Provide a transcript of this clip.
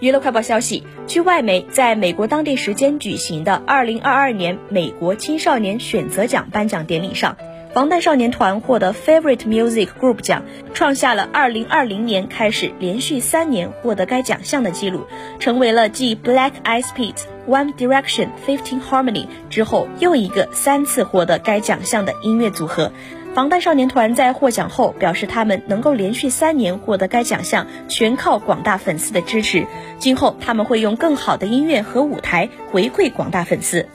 娱乐快报消息，据外媒在美国当地时间举行的2022年美国青少年选择奖颁奖典礼上，防弹少年团获得 Favorite Music Group 奖，创下了2020年开始连续三年获得该奖项的记录，成为了继 Black Eyed Peas、One Direction、Fifteen Harmony 之后又一个三次获得该奖项的音乐组合。防弹少年团在获奖后表示，他们能够连续三年获得该奖项，全靠广大粉丝的支持。今后他们会用更好的音乐和舞台回馈广大粉丝。